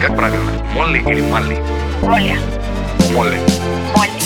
Как правильно? Молли или Малли? Молли. Молли. Молли.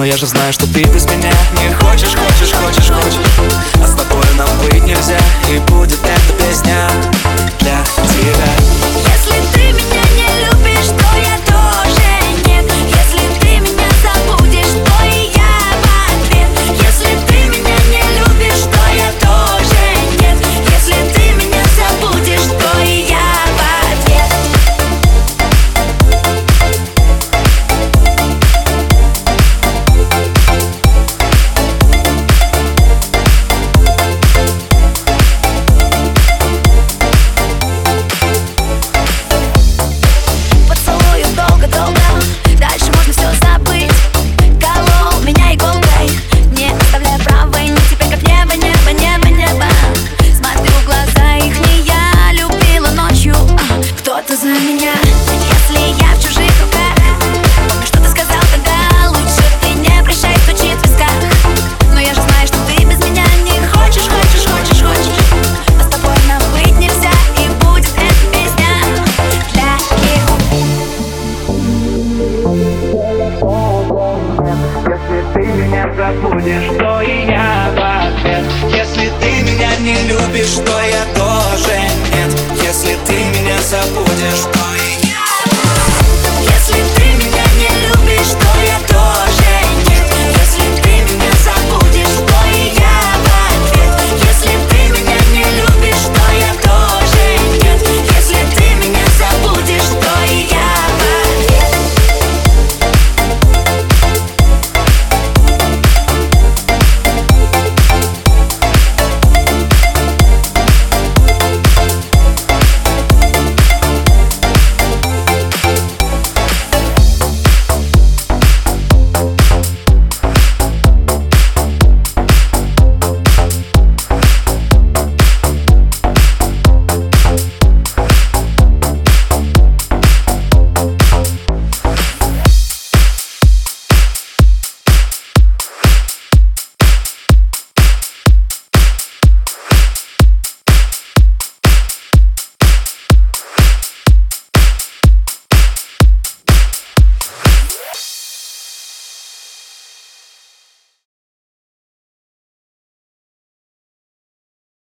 Но я же знаю, что ты без меня. Не хочешь, хочешь, хочешь, хочешь кто-то за меня. Если я в чужих руках что ты сказал тогда? Лучше ты не прощай, стучит висках. Но я же знаю, что ты без меня не хочешь Хочешь, хочешь, хочешь. А с тобой нам быть нельзя И будет эта песня для них Если ты меня забудешь, то и я в ответ. Если ты меня не любишь, то